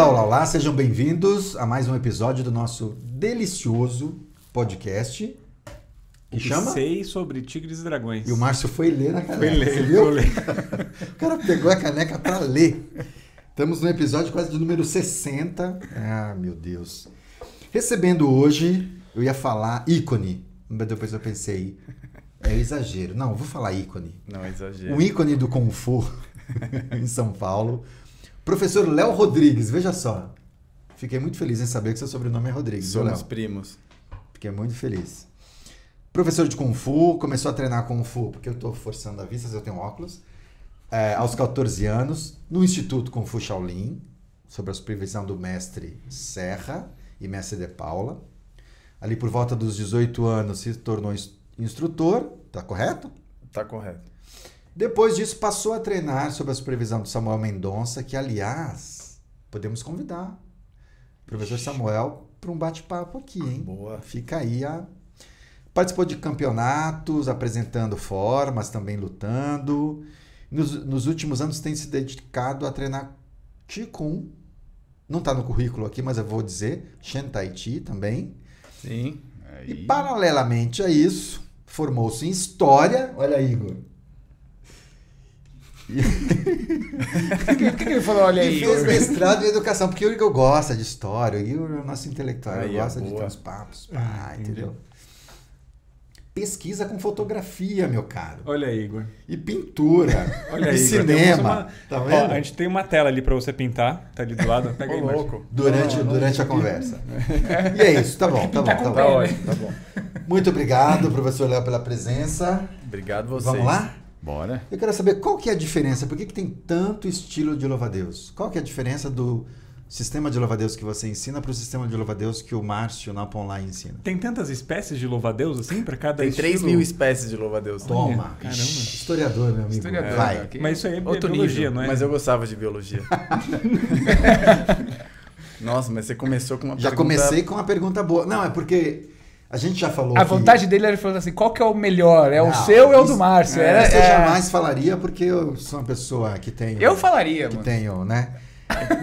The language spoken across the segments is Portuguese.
Olá, olá, olá, sejam bem-vindos a mais um episódio do nosso delicioso podcast. Que chama? Sei sobre Tigres e Dragões. E o Márcio foi ler na caneca. Foi ler, você viu? ler. o cara pegou a caneca para ler. Estamos no episódio quase de número 60. Ah, meu Deus. Recebendo hoje, eu ia falar ícone, mas depois eu pensei, é exagero. Não, vou falar ícone. Não, é exagero. Um ícone do Kung Fu em São Paulo. Professor Léo Rodrigues, veja só. Fiquei muito feliz em saber que seu sobrenome é Rodrigues. Somos primos. Fiquei muito feliz. Professor de Kung Fu, começou a treinar Kung Fu, porque eu estou forçando a vista, eu tenho óculos, é, aos 14 anos, no Instituto Kung Fu Shaolin, sob a supervisão do mestre Serra e mestre De Paula. Ali por volta dos 18 anos se tornou ins- instrutor, tá correto? Tá correto. Depois disso passou a treinar sob a supervisão do Samuel Mendonça, que aliás, podemos convidar o professor Samuel para um bate-papo aqui, hein? Boa. Fica aí a. Participou de campeonatos, apresentando formas, também lutando. Nos, nos últimos anos tem se dedicado a treinar Qigong. Não está no currículo aqui, mas eu vou dizer. Shen Tai Chi também. Sim. E paralelamente a isso, formou-se em História. Olha aí, Igor. Por que, que ele falou, olha E aí? fez mestrado em educação, porque o Igor gosta de história, o Igor é o nosso intelectual, ele Aí, é gosta de ter uns papos, pá, Ah, entendi. entendeu? Pesquisa com fotografia, meu caro. Olha aí, Igor. E pintura. Olha e aí, Igor. Temos cinema. uma- Tá Ó, a gente tem uma tela ali pra você pintar. Tá ali do lado. Pega aí, louco. Durante, Não, não, durante a não. conversa. E é isso, tá bom, tá bom, tá bom. Tá ótimo, tá bom. Muito obrigado, professor Léo, pela presença. Obrigado vocês. Vamos lá? Bora. Eu quero saber qual que é a diferença, por que, que tem tanto estilo de louva-a-Deus? Qual que é a diferença do sistema de louva-a-Deus que você ensina para o sistema de louva-a-Deus que o Márcio na Online ensina? Tem tantas espécies de louva-a-Deus assim pra cada Tem 3 estilo? mil espécies de louva-a-Deus. Toma. caramba. Historiador, meu amigo. Historiador, Vai. né? Mas isso aí é Outro biologia, nível, não é? Mas eu gostava de biologia. Nossa, mas você começou com uma Já pergunta... comecei com uma pergunta boa. Não, é porque a gente já falou A que- vontade dele era falando assim: qual que é o melhor? É o Não, seu ou é o do Márcio? É, Era, isso eu é- jamais falaria porque eu sou uma pessoa que tem. Eu falaria, que mano. tenho, né?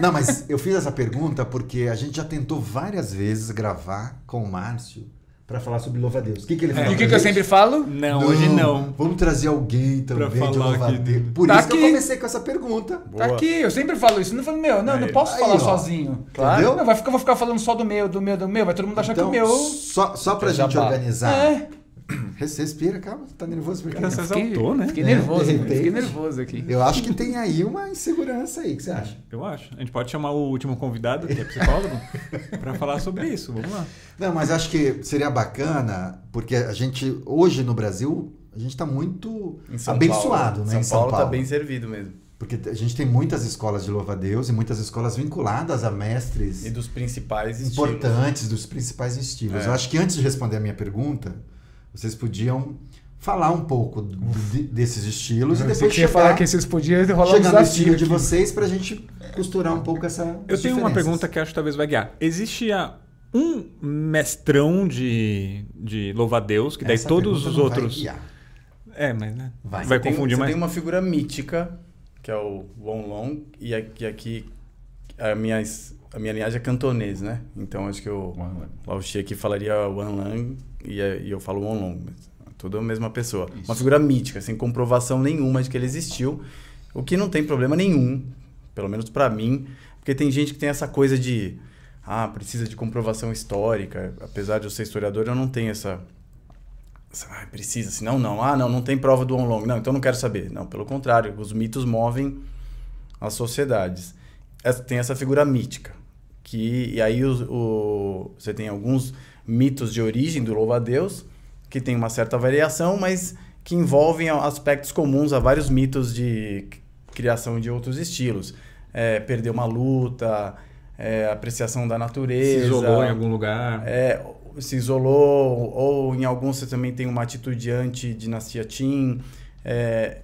Não, mas eu fiz essa pergunta porque a gente já tentou várias vezes gravar com o Márcio para falar sobre louva-a-Deus. O que, que ele É. falou? E o que, que eu sempre falo? Não, hoje não. Vamos trazer alguém também Pra de falar louva-a-Deus. aqui. Por Tá isso que eu aqui. comecei com essa pergunta. Boa. Tá aqui, eu sempre falo isso. Não falo, meu, não, não Aí. posso Aí, falar ó. sozinho. Claro. Não, vai ficar, eu vou ficar falando só do meu, do meu, do meu. Vai todo mundo achar Então, que o meu. só, só pra É gente jabá. organizar. É. Res- Respira, calma. Tá nervoso por quê? Cara, você Fiquei, exaltou, né? fiquei É, nervoso, mano. Fiquei nervoso aqui. Eu acho que tem aí uma insegurança aí. O que você acha? Eu acho. A gente pode chamar o último convidado, que é psicólogo, pra falar sobre isso. Vamos lá. Não, mas acho que seria bacana, porque a gente, hoje no Brasil, a gente está muito abençoado, Paulo. né? São em São Paulo Paulo. tá bem servido mesmo. Porque a gente tem muitas escolas de louva-a-Deus e muitas escolas vinculadas a mestres E dos principais estilos. importantes, dos principais estilos. É. Eu acho que antes de responder a minha pergunta, vocês podiam falar um pouco de- desses estilos e Eu depois que ia chegar, falar que vocês podiam rolar um chegar no desafio. estilo de aqui. vocês para a gente costurar um pouco essa Eu tenho uma diferenças. pergunta que acho que talvez vai guiar. Existe a- um mestrão de, de louva-a-Deus, que daí Essa todos os outros... É, mas né? Vai. Vai, tem- confundir você mais. tem uma figura mítica, que é o Wong Long, e aqui, aqui a, minha, a minha linhagem é cantonês, né? Então acho que o Lao Xi aqui falaria Wan Lang e, é- e eu falo Wong Long. mas Tudo a mesma pessoa. Isso. Uma figura mítica, sem comprovação nenhuma de que ele existiu. O que não tem problema nenhum, pelo menos pra mim, porque tem gente que tem essa coisa de ah, precisa de comprovação histórica. Apesar de eu ser historiador, eu não tenho essa "Ai, precisa, senão não. Ah, não, não tem prova do Onlong. Não, então não quero saber. Não, pelo contrário, os mitos movem as sociedades. Essa- tem essa figura mítica. Que, e aí o, o- você tem alguns mitos de origem do louva-a-Deus, que tem uma certa variação, mas que envolvem aspectos comuns a vários mitos de criação de outros estilos. É, perder uma luta, é, apreciação da Se natureza. isolou em algum lugar. É, se isolou, ou em alguns você também tem uma atitude anti-dinastia Qin. é,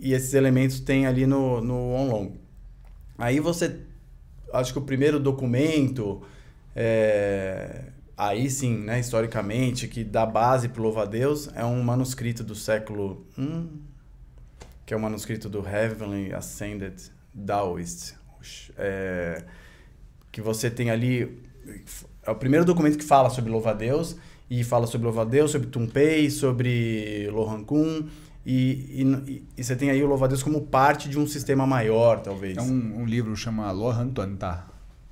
e esses elementos tem ali no, no Onlong. Aí você, acho que o primeiro documento, é, aí sim, né, historicamente, que dá base para o Louva-a-Deus, é um manuscrito do século I, que é o manuscrito do Heavenly Ascended Taoist. É, que você tem ali. É o primeiro documento que fala sobre louva-a-Deus, e fala sobre louva-a-Deus, sobre Tumpei, sobre Lohan Kun. E, e, e você tem aí o louva-a-Deus como parte de um sistema maior, talvez. É um, um livro chama Lohan Tuanta.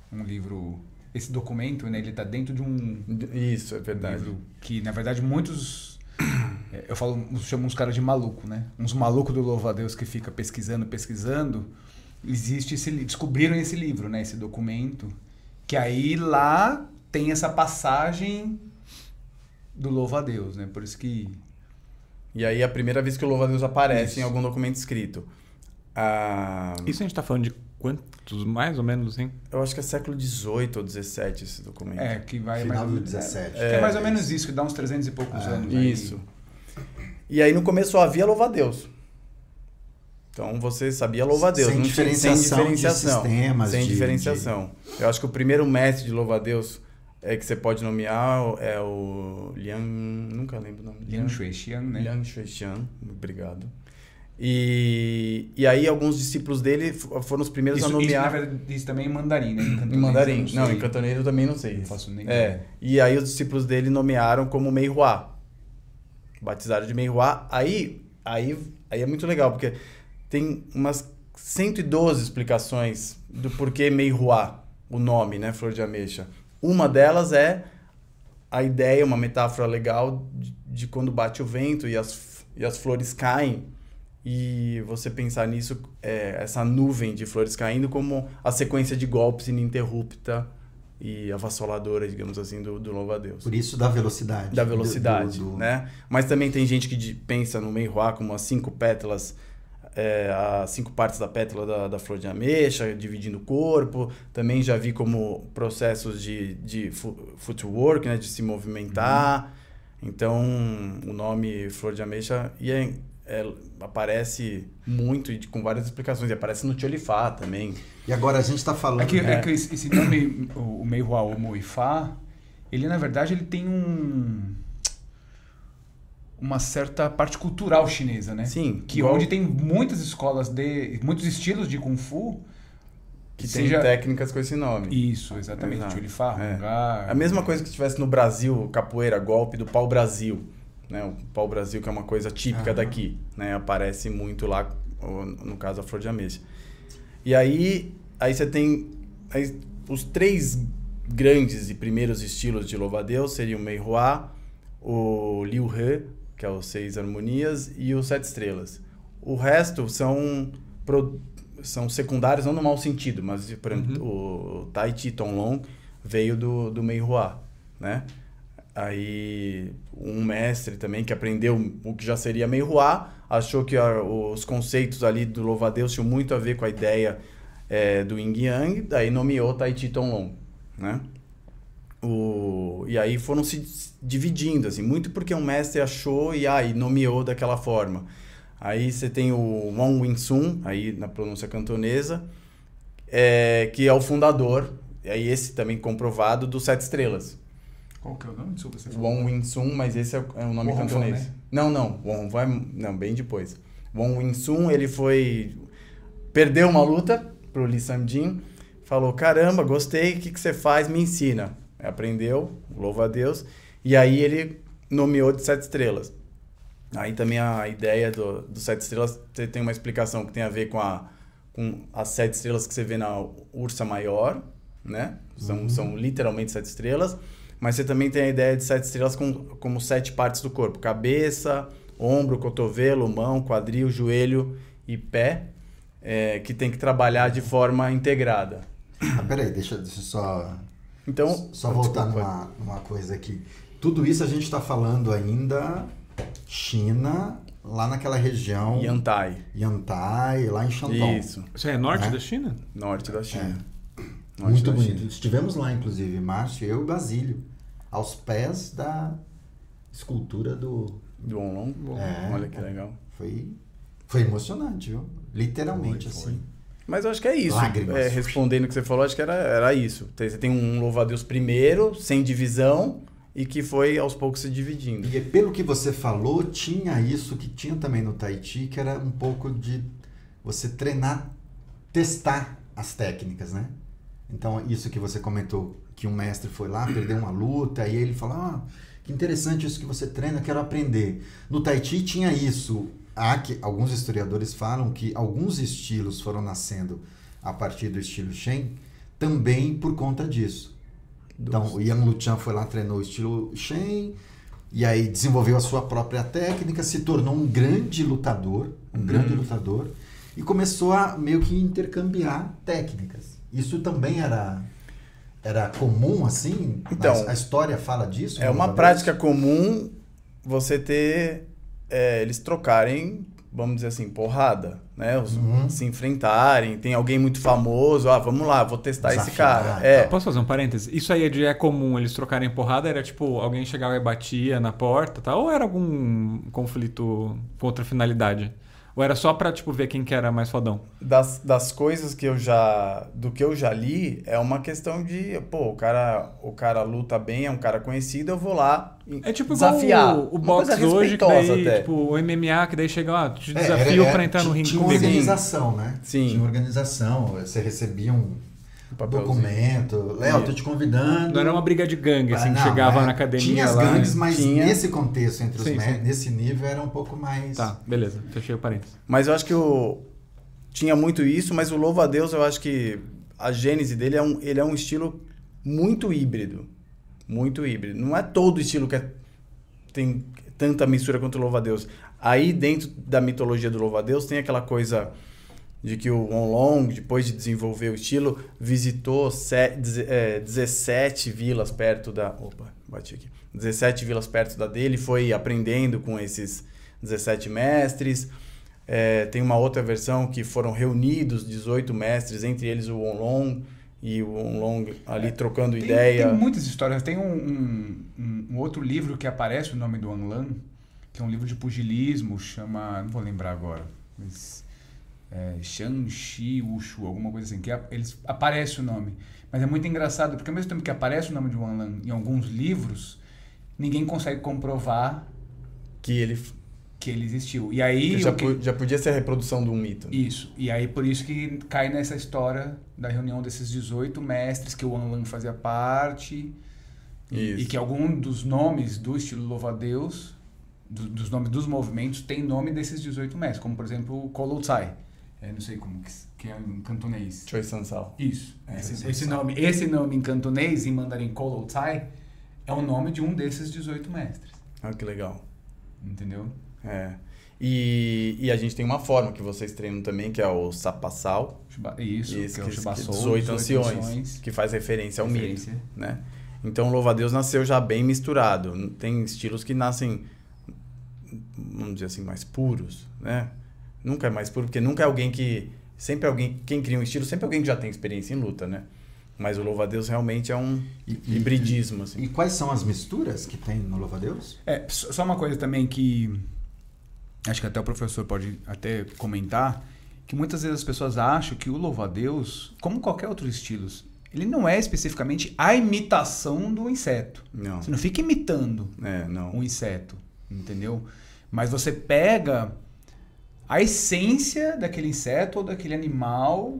Um livro. Esse documento, né, ele tá dentro de um Isso, é verdade. livro que, na verdade, muitos. é, Eu falo, eu chamo uns caras de maluco, né? Uns malucos do louva-a-Deus que fica pesquisando, pesquisando. Existe esse descobriram esse livro, né? Esse documento. Que aí lá tem essa passagem do louva-a-Deus, né? Por isso que. E aí é a primeira vez que o louva-a-Deus aparece Isso. em algum documento escrito. Ah, Isso a gente tá falando de quantos, mais ou menos, hein? eu acho que é século XVIII ou XVII esse documento. É, que vai Final mais. do 17. Que é mais ou menos isso, que dá uns 300 e poucos anos. aí. Isso. E aí no começo só havia louva-a-Deus. Então você sabia louva-a-Deus. Sem não tinha- diferenciação de sistemas, Sem de- diferenciação. Eu acho que o primeiro mestre de louva-a-Deus é que você pode nomear é o Liang... Nunca lembro o nome. Liang Shuixian, né? Liang Shuixian. Obrigado. E, e aí alguns discípulos dele foram os primeiros Isso, a isso, na nomear... verdade, isso também é em mandarim, né? Em, Em cantonês, mandarim. Não, em cantoneiro eu também não sei. Não faço nem É. E aí os discípulos dele nomearam como Meihua. Batizaram de Meihua. Aí, aí, aí é muito legal, porque tem umas 112 explicações do porquê Meihua, o nome, né? Flor de ameixa. Uma delas é a ideia, uma metáfora legal de, de quando bate o vento e as, e as flores caem. E você pensar nisso, é, essa nuvem de flores caindo, como a sequência de golpes ininterrupta e avassaladora, digamos assim, do, do louva-a-Deus. Por isso da velocidade. Da velocidade, Do- do- né? Mas também tem gente que pensa no Meihua como as cinco pétalas, é, as cinco partes da pétala da, da flor de ameixa, dividindo o corpo. Também já vi como processos de, de footwork, né? De se movimentar. Então, o nome flor de ameixa e é- é- aparece muito e com várias explicações. E aparece no Tcholifá também. E agora a gente está falando. É que, é É. que esse nome, o o Meihua ou Moifá, ele na verdade ele tem um uma certa parte cultural chinesa, né? Sim, Que igual- onde tem muitas escolas de muitos estilos de kung fu Que seja- tem técnicas com esse nome. Isso, exatamente. Exato. Tchulifá, É. Hungar. A mesma coisa que tivesse no Brasil, capoeira, golpe do pau-brasil. Né? O pau-brasil, que é uma coisa típica Ah. daqui. Né? Aparece muito lá, no caso, a flor de ameixa. E aí, aí você tem... aí os três grandes e primeiros estilos de louva-a-Deus seriam o Meihua, o Liu He, que é os Seis Harmonias, e os Sete Estrelas. O resto são, pro- são secundários, não no mau sentido, mas, por exemplo, o Tai Chi Tonglong veio do, do Meihua, né? Aí, um mestre também que aprendeu o que já seria Meihua, achou que a- os conceitos ali do louva-a-Deus tinham muito a ver com a ideia é, do Yin Yang, daí nomeou Tai Chi Tonglong, né? O, e aí foram se dividindo, assim, muito porque um mestre achou e aí nomeou daquela forma. Aí você tem o Wang Wing-sun, aí na pronúncia cantonesa, é, que é o fundador, e aí esse também comprovado, do Sete Estrelas. Qual que é o nome? Desculpa, você falou. Wong Wing-sun, mas esse é o, é o nome Wong cantonês. né? Não, não, Wong vai, não, bem depois. Wong Wing-sun, ele foi perdeu uma luta pro Lee Sam-jin, falou: "Caramba, gostei, o que que você faz? Me ensina". Aprendeu, louva a Deus, e aí ele nomeou de sete estrelas. Aí também a ideia do, do sete estrelas te- tem uma explicação que tem a ver com, a, com as sete estrelas que você vê na ursa maior, né? São, são literalmente sete estrelas. Mas você também tem a ideia de sete estrelas com, como sete partes do corpo: cabeça, ombro, cotovelo, mão, quadril, joelho e pé, é, que tem que trabalhar de forma integrada. Ah, peraí, deixa, deixa eu só. Então, Só voltar numa, numa coisa aqui. Tudo isso a gente está falando ainda China, lá naquela região. Yantai. Yantai, lá em Shandong. Isso, Isso é norte Né? da China? norte da China. Norte Muito da bonito. China. Estivemos lá, inclusive, Márcio, eu e o Basílio, aos pés da escultura do. Do Onlong. É. Olha que legal. Foi, foi emocionante, viu? Literalmente, Foi, foi. assim. Mas eu acho que é isso. Lágrimas. É, respondendo o que você falou, acho que era, era isso. Você tem um louva-a-Deus primeiro, sem divisão, e que foi aos poucos se dividindo. E pelo que você falou, tinha isso que tinha também no Tai Chi, que era um pouco de você treinar, testar as técnicas, né? Então, isso que você comentou, que um mestre foi lá, perdeu uma luta, e ele falou, ah, que interessante isso que você treina, quero aprender. No Tai Chi tinha isso. Há que, alguns historiadores falam que alguns estilos foram nascendo a partir do estilo Shen, também por conta disso. Então, o Yang Luchan foi lá, treinou o estilo Shen, e aí desenvolveu a sua própria técnica, se tornou um grande lutador, um grande lutador, e começou a meio que intercambiar técnicas. Isso também era era comum assim? Então, a, história fala disso? É uma prática comum você ter é, eles trocarem, vamos dizer assim, porrada, né? Os- Uhum. Se enfrentarem, tem alguém muito famoso, ah, vamos lá, vou testar esse Desafiar, cara. tá. É, Posso fazer um parêntese? Isso aí é de é comum eles trocarem porrada? Era tipo, alguém chegava e batia na porta, tá? Ou era algum conflito com outra finalidade? Ou era só pra, tipo, ver quem que era mais fodão? das, das coisas que eu já do que eu já li é uma questão de pô o cara o cara luta bem é um cara conhecido eu vou lá É tipo desafiar igual o, o boxe hoje, que daí, até. tipo, o MMA, que daí chega, ah, te É, desafio era- pra era- entrar no ringue Tinha organização, né? Sim. Tinha uma organização. Você recebia um. Documento. Léo, tô te convidando. Não era uma briga de gangue, assim, Ah, que não, chegava é. na academia Tinha as lá. gangues, mas Tinha. nesse contexto, entre os Sim, sim. nesse nível, era um pouco mais. Tá, beleza. Fechei o parênteses. Mas eu acho que o tinha muito isso, mas o louva a Deus eu acho que a gênese dele é um ele é um estilo muito híbrido, muito híbrido. Não é todo estilo que é- tem tanta mistura quanto o louva a Deus. Aí dentro da mitologia do louva a Deus tem aquela coisa de que o Won Long, depois de desenvolver o estilo, visitou é, 17 vilas perto da. Opa, bati aqui. 17 vilas perto da dele, foi aprendendo com esses 17 mestres. É, tem uma outra versão que foram reunidos 18 mestres, entre eles o Won Long e o Won Long ali trocando Tem, ideia. tem muitas histórias. Tem um, um- um- outro livro que aparece o nome do Anlan, que é um livro de pugilismo, chama. Não vou lembrar agora, mas. É, Shang-Chi Wushu, alguma coisa assim, que a- eles, aparece o nome. Mas é muito engraçado, porque ao mesmo tempo que aparece o nome de Anlan em alguns livros, ninguém consegue comprovar Que ele que ele existiu. E aí. já, que- já podia ser a reprodução de um mito. né? Isso. E aí por isso que cai nessa história da reunião desses 18 mestres que o Anlan fazia parte. E, Isso. e que algum dos nomes do estilo louva-a-Deus, do- dos nomes dos movimentos, tem nome desses 18 mestres. Como, por exemplo, o Kolo Tsai. É, não sei como que, que é em cantonês. Choi Sansal. Isso. É, esse, esse esse nome, esse nome em cantonês, em mandarim Kolo Tsai, é o nome de um desses 18 mestres. Ah, que legal. Entendeu? É. E, e a gente tem uma forma que vocês treinam também, que é o sapassal. Isso, Isso, que é o Shibassou, 18 anciões, que faz referência ao mito, Referência. né? Então, o Louva-a-Deus nasceu já bem misturado. Tem estilos que nascem, vamos dizer assim, mais puros, né? Nunca é mais puro, porque nunca é alguém que... Sempre é alguém... Quem cria um estilo, sempre é alguém que já tem experiência em luta, né? Mas o Louva-a-Deus realmente é um E- hibridismo, assim. E quais são as misturas que tem no Louva-a-Deus? É, só só uma coisa também que acho que até o professor pode até comentar, que muitas vezes as pessoas acham que o louva-a-Deus, como qualquer outro estilo, ele não é especificamente a imitação do inseto. Não, Você não fica imitando é, não. um inseto, entendeu? Mas você pega a essência daquele inseto ou daquele animal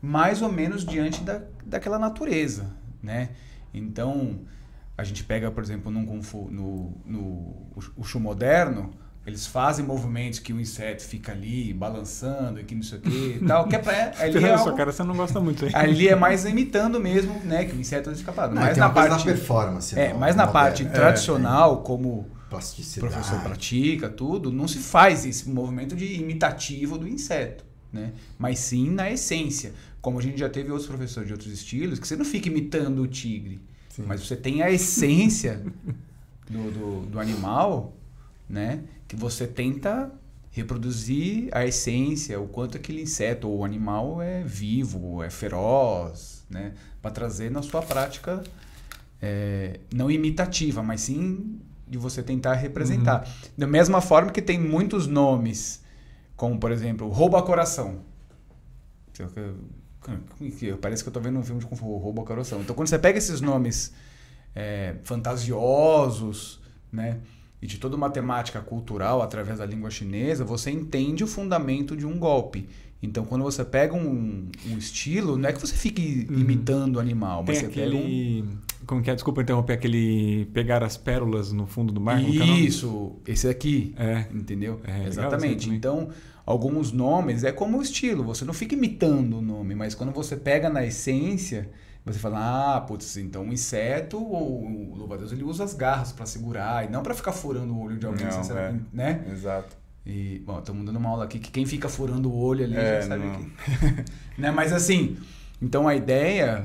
mais ou menos diante da, daquela natureza, né? Então, a gente pega, por exemplo, num Kung Fu, no, no o Shu moderno, eles fazem movimentos que o inseto fica ali balançando e que não sei o que e tal, que é pra, ali, é algo- cara, você não gosta muito aí. ali é mais imitando mesmo, né, que o inseto é escapado. Não, Mas tem na parte da performance. é, mas na no parte moderno. tradicional, como o Plasticidade. professor pratica, tudo, não se faz esse movimento de imitativo do inseto, né? Mas sim na essência. Como a gente já teve outros professores de outros estilos, que você não fica imitando o tigre, Sim. mas você tem a essência do, do, do animal, né? Que você tenta reproduzir a essência, o quanto aquele inseto ou animal é vivo, é feroz, né? Para trazer na sua prática é, não imitativa, mas sim de você tentar representar. Da mesma forma que tem muitos nomes, como por exemplo, rouba coração. Parece que eu tô vendo um filme de rouba coração. Então quando você pega esses nomes é, fantasiosos, né? e de toda uma temática cultural através da língua chinesa, você entende o fundamento de um golpe. Então, quando você pega um, um estilo, não é que você fique imitando o animal, mas Tem você pega um... aquele. Como que é? Desculpa interromper, aquele. Pegar as pérolas no fundo do mar. é? Isso, esse aqui. É. Entendeu? É, Exatamente. Então, alguns nomes é como o estilo. Você não fica imitando o nome, mas quando você pega na essência, você fala, ah, putz, então o inseto ou o louva-a-Deus ele usa as garras para segurar e não para ficar furando o olho de alguém, Não, sinceramente, é. né? Exato. E, bom, estamos dando uma aula aqui que quem fica furando o olho ali É, já sabe não. que. né? Mas assim, então a ideia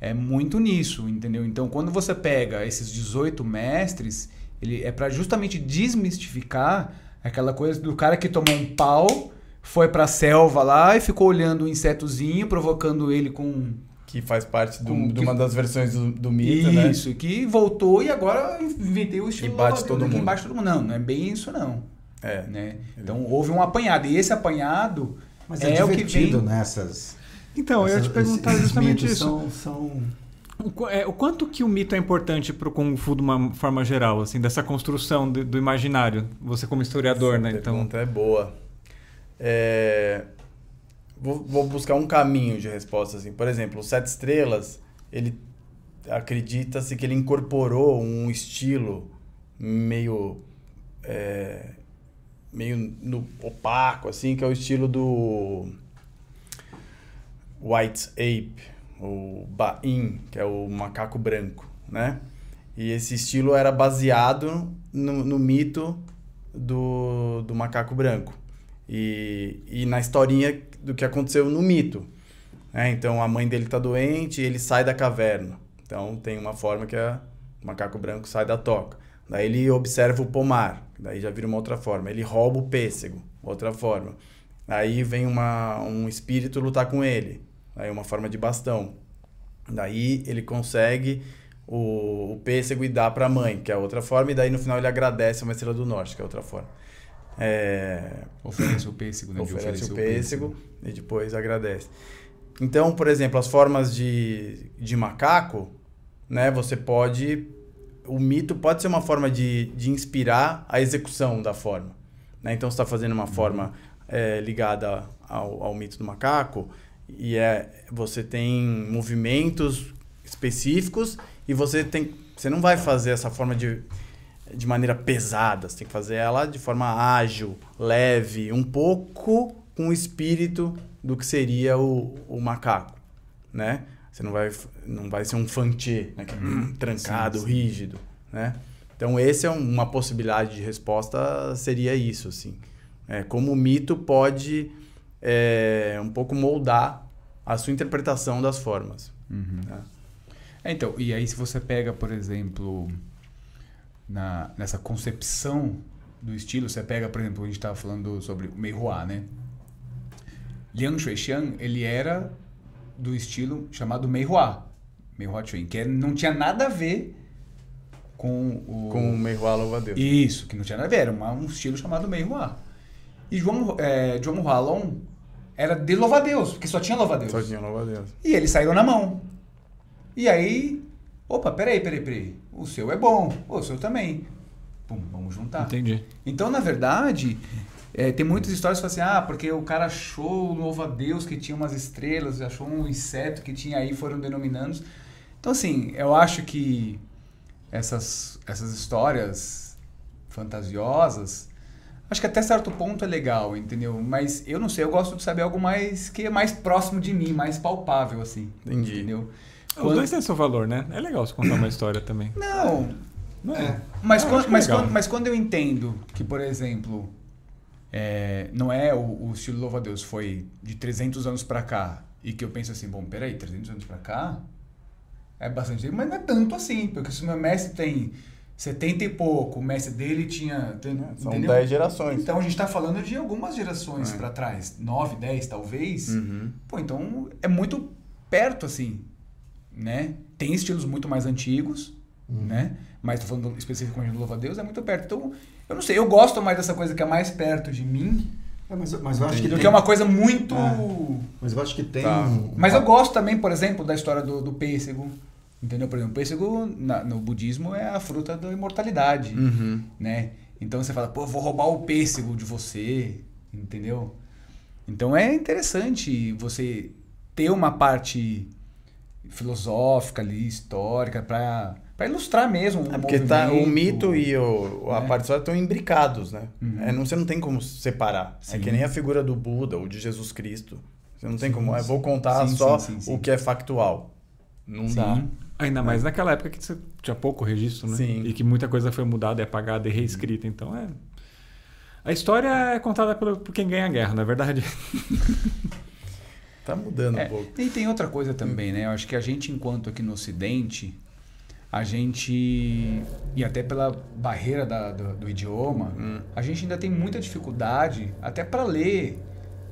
é muito nisso, entendeu? Então quando você pega esses 18 mestres, ele é para justamente desmistificar aquela coisa do cara que tomou um pau, foi pra selva lá e ficou olhando o insetozinho, provocando ele com Que faz parte do- Com de que- uma das versões do, do mito, né? isso, que voltou e agora inventei o estilo E bate todo mundo. embaixo todo mundo. Não, não é bem isso não, É. né? Então houve um apanhado e esse apanhado Mas é, é, o que vem nessas. Então, eu ia essas- te perguntar esses justamente isso. São, são O, é, o quanto que o mito é importante pro Kung Fu de uma forma geral, assim, dessa construção de- do imaginário? Você como historiador, Essa né? Então, pergunta é boa. É, Vou, vou buscar um caminho de resposta. Assim. Por exemplo, o Sete Estrelas, ele acredita-se que ele incorporou um estilo meio é, meio no opaco, assim, que é o estilo do White Ape, o Bain, que é o macaco branco, né? E esse estilo era baseado no, no mito do, do macaco branco e, e na historinha do que aconteceu no mito. né? Então a mãe dele está doente e ele sai da caverna. Então tem uma forma que é o macaco branco sai da toca. Daí ele observa o pomar, daí já vira uma outra forma. Ele rouba o pêssego, outra forma. Aí vem uma, um espírito lutar com ele, aí uma forma de bastão. Daí ele consegue o, o pêssego e dá para a mãe, que é outra forma, e daí no final ele agradece uma estrela do norte, que é outra forma. É, oferece o pêssego, né? de oferece oferecer o pêssego e depois agradece. Então, por exemplo, as formas de, de macaco, né? Você pode... O mito pode ser uma forma de, de inspirar a execução da forma. Né? Então, você está fazendo uma forma é, ligada ao, ao mito do macaco e é, você tem movimentos específicos e você tem... Você não vai fazer essa forma de de maneira pesada, você tem que fazer ela de forma ágil, leve, um pouco com o espírito do que seria o, o macaco, né? Você não vai, não vai ser um fantier, né? é trancado, Sim, sim. rígido, né? Então, esse é um- uma possibilidade de resposta, seria isso, assim. É, como o mito pode é, um pouco moldar a sua interpretação das formas. Uhum. né? É, então, e aí se você pega, por exemplo, na, nessa concepção do estilo, você pega, por exemplo, a gente estava falando sobre o Mei Hua, né? Liang Shuixiang, ele era do estilo chamado Mei Hua, Mei Hua Chuan, que não tinha nada a ver com o... Com o Meihua Louva-a-Deus. Isso, que não tinha nada a ver, era uma- um estilo chamado Mei Hua. E João, é, João Hualong era de louva-a-Deus, porque só tinha louva-a-Deus. Só tinha Louva-a-Deus. E eles saíram na mão. E aí, opa, peraí, peraí, peraí. O seu é bom, o seu também. Pum, vamos juntar. entendi. Então, na verdade, é, tem muitas histórias que falam assim, ah, porque o cara achou o louvo a Deus que tinha umas estrelas, achou um inseto que tinha aí, foram denominando. Então, assim, eu acho que essas, essas histórias fantasiosas, acho que até certo ponto é legal, entendeu? Mas eu não sei, eu gosto de saber algo mais que é mais próximo de mim, mais palpável, assim. Entendi. Entendeu? Os Quando- dois têm seu valor, né? É legal você contar uma história também. Não, Não é? Mas, quando, acho mas, quando, mas quando eu entendo que, por exemplo, é, não é o, o estilo louva-a-Deus foi de 300 anos pra cá e que eu penso assim, bom, peraí, 300 anos pra cá é bastante tempo, mas não é tanto assim, porque se o meu mestre tem 70 e pouco, o mestre dele tinha... tem- São entendeu? 10 gerações. Então a gente tá falando de algumas gerações É. pra trás, 9, 10 talvez. Uhum. Pô, então é muito perto, assim, né? Tem estilos muito mais antigos, né? Mas tô falando especificamente do Louva a Deus, é muito perto. Então, eu não sei, eu gosto mais dessa coisa que é mais perto de mim É, mas, mas eu acho que do tem, que é uma coisa muito... Mas eu acho que tem. Tá. um- Mas eu gosto também, por exemplo, da história do, do pêssego. Entendeu? Por exemplo, o pêssego na- no budismo é a fruta da imortalidade, Uhum. né? Então você fala, pô, eu vou roubar o pêssego de você, entendeu? Então é interessante você ter uma parte filosófica ali, histórica, para para ilustrar mesmo o É porque tá, o mito e o, a né? parte histórica estão imbricados, né? Uhum. É, não, você não tem como separar. É Sim. que nem a figura do Buda ou de Jesus Cristo. Você não tem Sim, como. Eu sim. vou contar Sim, só sim, sim, sim. o que é factual. Não Sim. dá. Ainda mais naquela época que você tinha pouco registro, né? Sim. E que muita coisa foi mudada, é apagada e reescrita. Então é. A história é contada pelo, por quem ganha a guerra, não é verdade? Tá mudando É, um pouco. e tem outra coisa também, né? Eu acho que a gente, enquanto aqui no Ocidente, a gente, e até pela barreira da- do, do idioma, Hum. a gente ainda tem muita dificuldade até para ler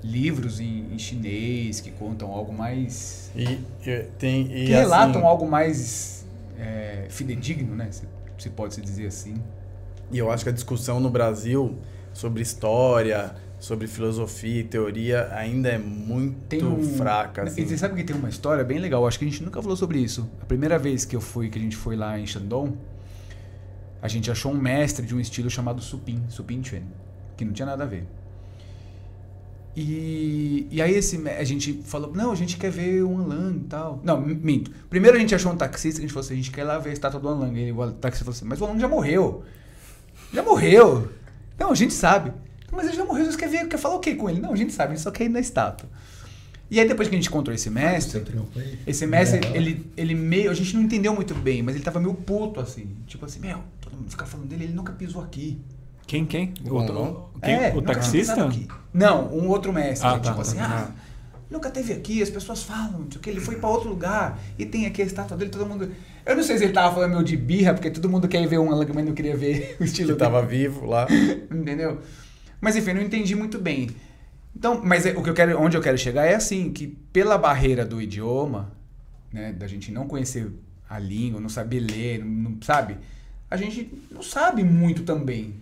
livros em, em chinês que contam algo mais. E, e tem. E que relatam assim, algo mais é, fidedigno, né? Se, se pode se dizer assim. E eu acho que a discussão no Brasil sobre história, sobre filosofia e teoria ainda é muito um, fraca. E Assim. você sabe que tem uma história bem legal? Acho que a gente nunca falou sobre isso. A primeira vez que eu fui, que a gente foi lá em Shandong, a gente achou um mestre de um estilo chamado Supin, Supin Chuan, que não tinha nada a ver. E, e aí esse, a gente falou, não, a gente quer ver o Anlang e tal. Não, minto. Primeiro a gente achou um taxista que a gente falou assim, a gente quer ir lá ver a estátua do Anlang. E o taxista falou assim, mas o Anlang já morreu. Já morreu. Não, a gente sabe. Mas ele já morreu, você quer ver, quer falar o quê com ele? Não, a gente sabe, a gente só quer ir na estátua. E aí depois que a gente encontrou esse mestre, esse mestre, ele, ele meio. A gente não entendeu muito bem, mas ele tava meio puto, assim. Tipo assim, meu, todo mundo fica falando dele, ele nunca pisou aqui. Quem? Quem? O quem? É, o taxista? Não, um outro mestre. Ah, tipo tá, tá, assim, tá. ah, nunca teve aqui, as pessoas falam, não sei o que, ele foi pra outro lugar e tem aqui a estátua dele, todo mundo. Eu não sei se ele tava falando meio de birra, porque todo mundo quer ver um Alan, mas não queria ver o estilo Que tava vivo lá. Entendeu? Mas enfim, não entendi muito bem. Então, mas é- o que eu quero, onde eu quero chegar é assim, que pela barreira do idioma, né, da gente não conhecer a língua, não saber ler, não, não- sabe? A gente não sabe muito também.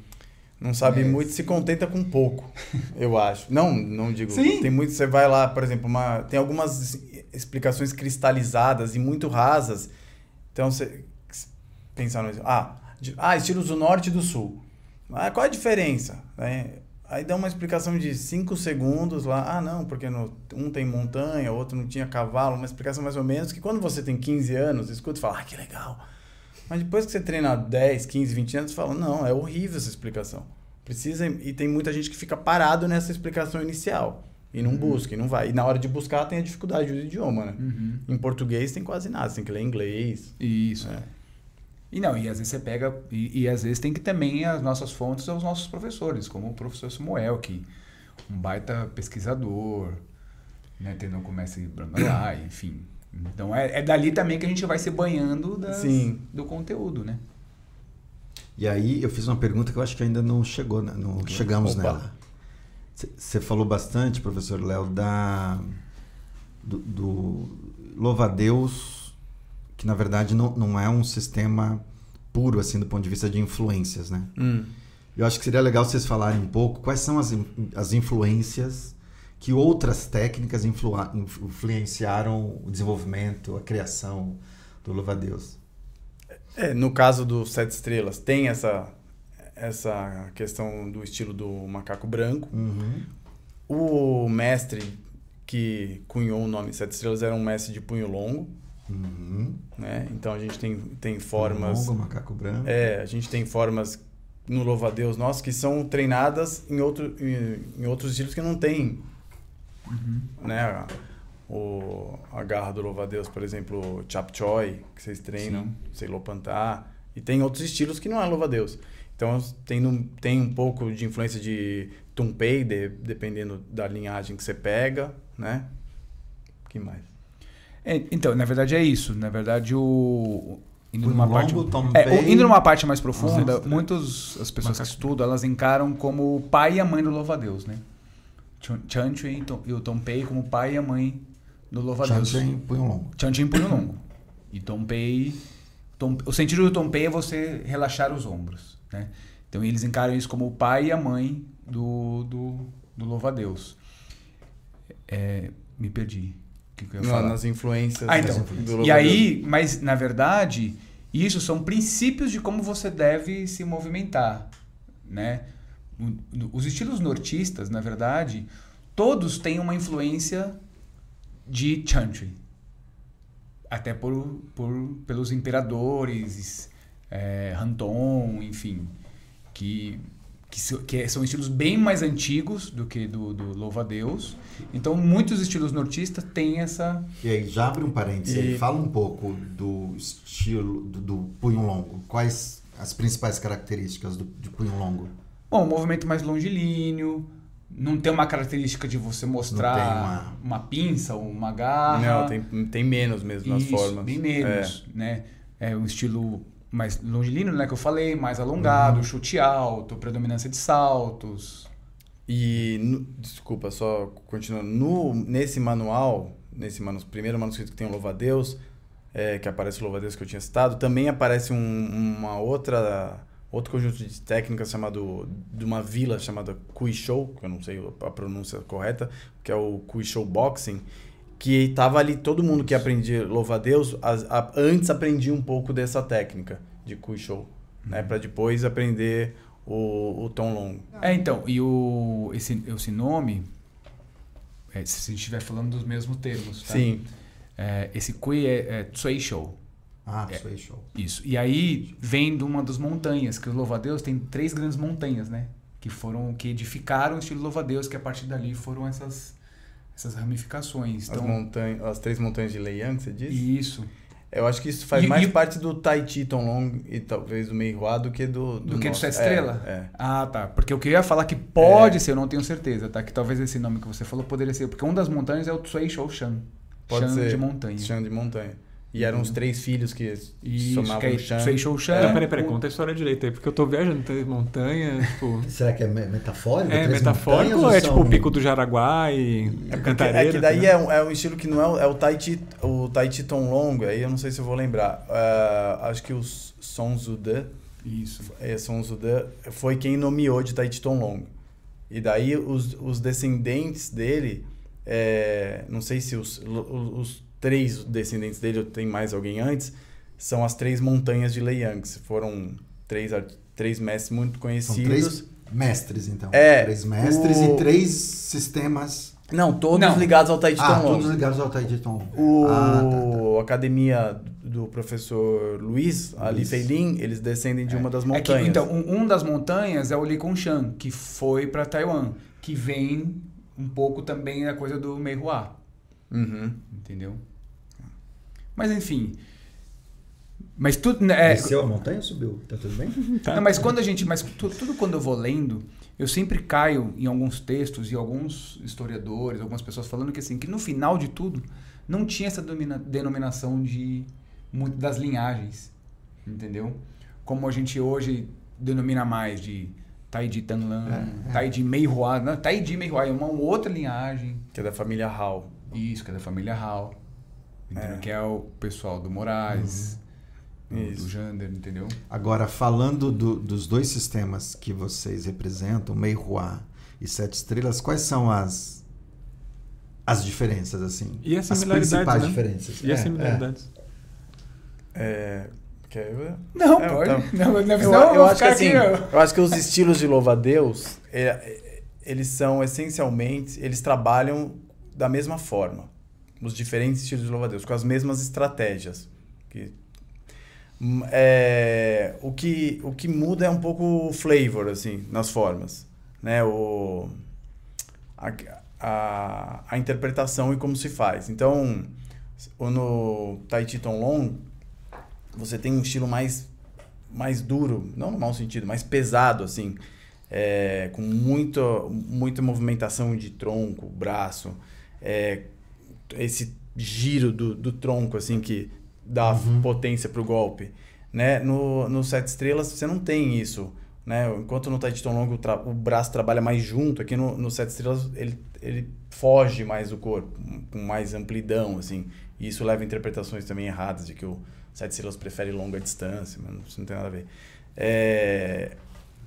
Não sabe É. muito, se contenta com pouco, eu acho. Não, não digo. Sim. Tem muito, você vai lá, por exemplo, uma, tem algumas explicações cristalizadas e muito rasas. Então você pensar no ah, de- ah, estilos do norte e do sul. Ah, qual a diferença? Né? Aí dá uma explicação de 5 segundos lá. Ah, não, porque no, um tem montanha, outro não tinha cavalo. Uma explicação mais ou menos que quando você tem 15 anos, escuta e fala, ah, que legal. Mas depois que você treina 10, 15, 20 anos, você fala, não, é horrível essa explicação. Precisa, e tem muita gente que fica parado nessa explicação inicial. E não busca, e não vai. E na hora de buscar tem a dificuldade do idioma, né? Em português tem quase nada, você tem que ler inglês. Isso. É. E não, e às vezes você pega. E, e às vezes tem que também as nossas fontes são os nossos professores, como o professor Samuel, que um baita pesquisador, né? Tendo comércio lá, enfim. Então é, é dali também que a gente vai se banhando das- Sim. do conteúdo, né? E aí eu fiz uma pergunta que eu acho que ainda não chegou, né? não chegamos Opa. nela. Você falou bastante, professor Léo, da do, do louva-a-Deus, que na verdade não, não é um sistema puro assim do ponto de vista de influências, né? Hum. Eu acho que seria legal vocês falarem um pouco quais são as, as influências que outras técnicas influ- influenciaram o desenvolvimento, a criação do louva-a-Deus. É, no caso do Sete Estrelas, tem essa, essa questão do estilo do macaco branco. Uhum. O mestre que cunhou o nome Sete Estrelas era um mestre de punho longo, Uhum. né? Então a gente tem, tem formas... Longo, macaco branco. É, a gente tem formas no louva-a-Deus nosso que são treinadas em, outro, em, em outros estilos que não tem, né? A, o, a garra do louva-a-Deus, por exemplo, Chap Choi, que vocês treinam, Sim. sei Lopantá, e tem outros estilos que não é louva-a-Deus. Então tem, um- tem um pouco de influência de Tumpei, de, dependendo da linhagem que você pega, né? que mais? É, então, na verdade é isso. Na verdade, o. Indo Punho numa parte, Tom é, o- indo numa parte mais profunda, muitas as pessoas que estudam, elas encaram como o pai e a mãe do louva-a-Deus, né? Chan Chanchu e Tom- e o Tompei como pai e a mãe do louva-a-Deus. Chanchen, punho longo. Chanchu punho longo. E Tompei... Tom, o sentido do Tompei é você relaxar os ombros, né? Então eles encaram isso como o pai e a mãe do, do, do louva-a-Deus. É, me perdi. Que, Na- nas influências Ah, então. do E aí, mas na verdade, isso são princípios de como você deve se movimentar. né? Os estilos nortistas, na verdade, todos têm uma influência de Chantry. Até por, por, pelos imperadores, é, Hanton, enfim, que, que, são estilos bem mais antigos do que do, do Louva-a-Deus. Então, muitos estilos nortistas têm essa... E aí, já abre um parênteses aí, E- fala um pouco do estilo do, do punho longo. Quais as principais características do, de punho longo? Bom, um movimento mais longilíneo, não tem uma característica de você mostrar Não uma... pinça ou uma garra. Não, tem, tem menos mesmo nas Isso, formas. bem menos, né? É um estilo mais longilíneo, né, que eu falei, mais alongado, chute alto, predominância de saltos. E, no- desculpa, só continuando. No, nesse manual, nesse manu, primeiro manuscrito que tem o Louva-a-Deus, é, que aparece o Louva-a-Deus que eu tinha citado, também aparece um- uma outra, outro conjunto de técnicas chamado, de uma vila chamada Kuishou, que eu não sei a pronúncia correta, que é o Kuishou Boxing, que tava ali, todo mundo que aprendia Louva-a-Deus, as- a- antes aprendia um pouco dessa técnica de Kuishou, né, para depois aprender o, o tom longo. É, então, e o, esse, esse nome, é, se a gente estiver falando dos mesmos termos, tá? Sim. É, esse Kui é, é Tsui Shou. Ah, É. aí, show. Isso. E aí vem de uma das montanhas, que o Louva-a-Deus tem três grandes montanhas, né? Que foram, que edificaram o estilo Louva-a-Deus, que a partir dali foram essas, essas ramificações. As, Então, montanhas, as três montanhas de Leiyang, você disse? isso. Eu acho que isso faz E- mais e- parte do Tai Chi Long e talvez do Meihua do que do... Do, que do nosso. Sete É, Estrela? É. Ah, tá. Porque eu queria falar que pode ser, eu não tenho certeza, tá? Que talvez esse nome que você falou poderia ser. Porque uma das montanhas é o Tsui Shou Shan. Pode Shan ser. de montanha. Chão de montanha. E eram os três filhos que Isso, somavam que é o Shan. Tsui Shou Shan. Então, peraí, peraí, conta a história direito aí, porque eu tô viajando, tem montanha, tipo. Será que é me- metafórico? É Três metafórico ou é são- tipo o pico do Jaraguá e É, Cantareira? é que daí tá é um, é um estilo que não é, o- é o Tai Chi, o Tai Chi Tong Long, aí eu não sei se eu vou lembrar. Ah, acho que o Song Zude, Isso. é, Song Zude foi quem nomeou de Tai Chi Tong Long. E daí os, os descendentes dele, é, não sei se os, os, os três descendentes dele, ou tem mais alguém antes, são as três montanhas de Leiyang. Foram três, três mestres muito São conhecidos. três mestres, então. É, Três mestres o- e três sistemas. Não, todos Não. ligados ao Tai Chi Ah, Long. todos ligados ao Tai Chi Tong. O Ah, tá, tá. a academia do professor Luiz, ali Luiz. Feilin, eles descendem de uma das É que, montanhas. então, um, um das montanhas é o Likongshan, que foi para Taiwan, que vem um pouco também da coisa do Meihua, Uhum. entendeu? Mas enfim. Mas tudo. né, É, Desceu a montanha subiu? Tá tudo bem? Não, mas quando a gente. Mas tu- tudo quando eu vou lendo, eu sempre caio em alguns textos e alguns historiadores, algumas pessoas falando que assim, que no final de tudo, não tinha essa domina- denominação de muito das linhagens. Entendeu? Como a gente hoje denomina mais de Taiji Tanlan, É, é. Taiji Meihua. Não, Taiji Meihua é uma outra linhagem. Que é da família Hall. Isso, que é da família Hall. Entendeu? É. Que é o pessoal do Moraes, do, do Isso. Jander, entendeu? Agora, falando do- dos dois sistemas que vocês representam, Meihua e Sete Estrelas, quais são as as diferenças, assim? E as as similaridades, principais né? diferenças. E as É, similaridades? É, quer ver? Não, É, pode. então. Não, não, Eu, senão eu vou acho que ficar assim, aqui, eu acho que os estilos de louva-a-Deus, é, é, eles são essencialmente, eles trabalham da mesma forma. Os diferentes estilos de louva-a-Deus, com as mesmas estratégias. Que, hum, é, o, que, o que muda é um pouco o flavor, assim, nas formas. Né? O, a, a, a interpretação e como se faz. Então, no Tai Chi Long, você tem um estilo mais mais duro, não no mau sentido, mais pesado, assim, é, com muito, muita movimentação de tronco, braço, é, esse giro do, do tronco, assim, que dá potência pro golpe. Né? No, no Sete Estrelas, você não tem isso. Né? Enquanto no Tai Chi Tong Long o, o braço trabalha mais junto, aqui no, no Sete Estrelas ele, ele foge mais do corpo, com mais amplidão, assim. E isso leva a interpretações também erradas de que o Sete Estrelas prefere longa distância, mas isso não tem nada a ver. É,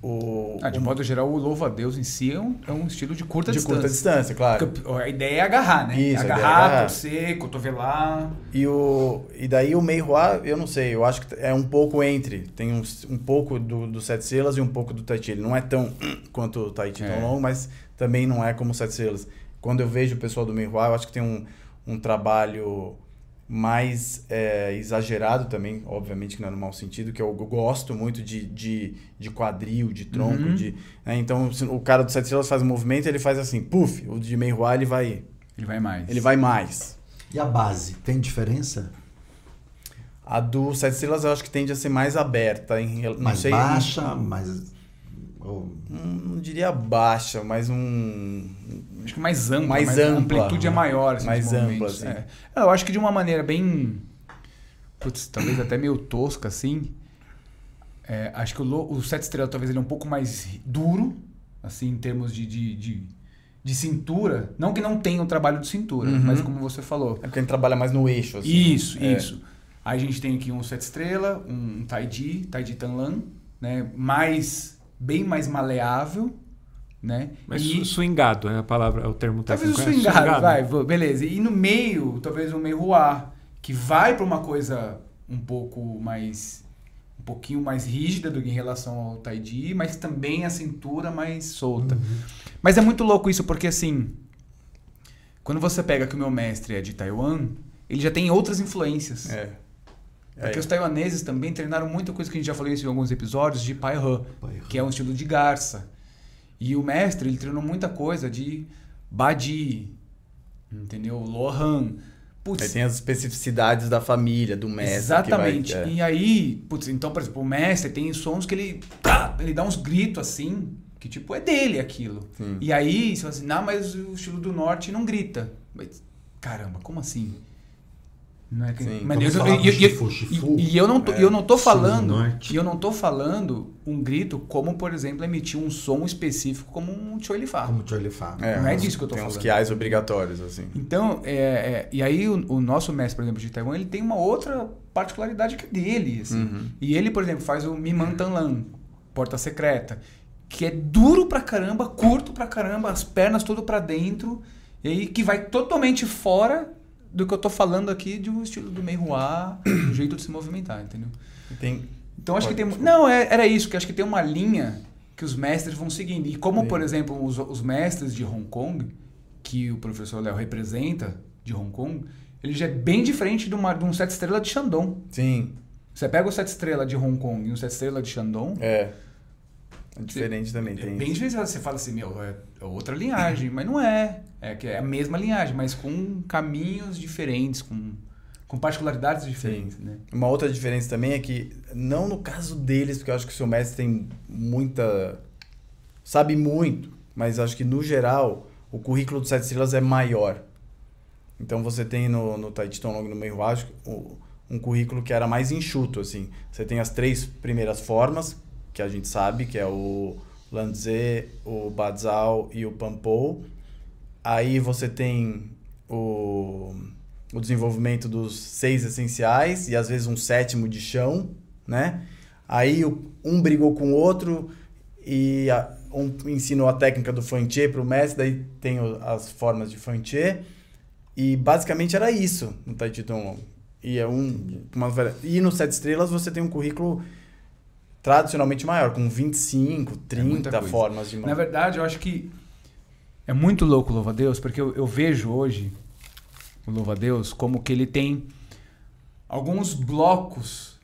o, Ah, de o- modo geral, o louva-a-Deus em si é um, é um estilo de curta de distância. curta distância, claro. Porque A ideia é agarrar, né? Isso, a ideia é agarrar, agarrar. torcer, cotovelar. E, o, e daí o Mei Hua, eu não sei, eu acho que é um pouco entre. Tem um, um pouco do, do Sete Selas e um pouco do Tai Chi. Ele não é tão quanto o Tai Chi É. tão longo, mas também não é como o Sete Selas. Quando eu vejo o pessoal do Mei Hua, eu acho que tem um, um trabalho mais é, exagerado também, obviamente que não é no mau sentido, que eu gosto muito de, de, de quadril, de tronco, Uhum. de... né, Então, o cara do Sete Selas faz um movimento, ele faz assim, puf, o de Mei Hua, ele vai, Ele vai mais. ele vai mais. E a base, tem diferença? A do Sete Estrelas eu acho que tende a ser mais aberta. Em, não mais sei, baixa, mais... ou- Não, não diria baixa, mas um. Acho que mais ampla. Mais A ampla. amplitude é maior. Assim, Mais ampla, assim. É. Eu acho que de uma maneira bem... Putz, talvez até meio tosca, assim. É, acho que o, o Sete Estrelas talvez ele é um pouco mais duro, assim, em termos de, de, de, de cintura. Não que não tenha um trabalho de cintura, Uhum. mas como você falou. É porque a gente trabalha mais no eixo. Assim. Isso, É. isso. Aí a gente tem aqui um sete estrela, um Taiji, Taiji Tanlan, né? Mais, bem mais maleável, né? Mas e, swingado é a palavra, é o termo talvez o técnico. é swingado, vai, beleza. E no meio, talvez o meio ruá, que vai para uma coisa um pouco mais um pouquinho mais rígida do que em relação ao Taiji, mas também a cintura mais solta. Mas é muito louco isso porque assim, quando você pega que o meu mestre é de Taiwan, ele já tem outras influências. É. Porque É. os taiwaneses também treinaram muita coisa que a gente já falou isso em alguns episódios de Pai He. que é um estilo de garça. E o mestre, ele treinou muita coisa de Badi, entendeu? Lohan. Putz, Aí tem as especificidades da família, do mestre. exatamente. Vai, é. E aí, putz, então, por exemplo, o mestre tem sons que ele, tá, ele dá uns gritos assim, que tipo, é dele aquilo. Sim. E aí, você fala assim, não, mas o estilo do norte não grita. Mas, caramba, como assim? Não é que... Sim, mas vamos eu- falar e- e- Shifu, e- e eu não tô, É, eu não tô falando, e eu não tô falando um grito como, por exemplo, emitir um som específico como um Choilifá. Como fala. É, Não é uns- disso que eu tô Tem uns falando. quiais obrigatórios, assim. Então, é, é, e aí o, o nosso mestre, por exemplo, de Taiwan, ele tem uma outra particularidade que é dele, assim. Uhum. E ele, por exemplo, faz o Miman Tanlan, Porta Secreta, que é duro pra caramba, curto pra caramba, as pernas tudo pra dentro, e aí que vai totalmente fora do que eu tô falando aqui de um estilo do Meihua, do jeito de se movimentar, entendeu? Tem, Então acho que Pode, tem. desculpa. Não, é- era isso, que acho que tem uma linha que os mestres vão seguindo. E como, Sim. por exemplo, os, os mestres de Hong Kong, que o professor Léo representa de Hong Kong, ele já é bem diferente de, uma, de um sete estrela de Shandong. sim, Você pega o sete estrela de Hong Kong e um sete estrela de Shandong, é. É diferente também, é tem bem diferente. Você fala assim, meu, é é outra linhagem, mas não é. É que é a mesma linhagem, mas com caminhos diferentes, com, com particularidades diferentes, né? Uma outra diferença também é que, não no caso deles, porque eu acho que o seu mestre tem muita. sabe muito, mas acho que no geral o currículo do Sete Estrelas é maior. Então você tem no, no Tai Chi Long no meio acho um currículo que era mais enxuto, assim. Você tem as três primeiras formas, que a gente sabe, que é o Lanze, o Bazal e o Pampou. Aí você tem o, o desenvolvimento dos seis essenciais e às vezes um sétimo de chão, né? Aí um brigou com o outro e a- um ensinou a técnica do Fanché para o mestre, daí tem o- as formas de Fanché. E basicamente era isso no Tai Chi Long. E, é um, uma, e no Sete Estrelas você tem um currículo tradicionalmente maior, com 25, 30 muita coisa. formas de mão. Na verdade, eu acho que é muito louco o Louva-a-Deus, porque eu, eu vejo hoje o Louva-a-Deus como que ele tem alguns blocos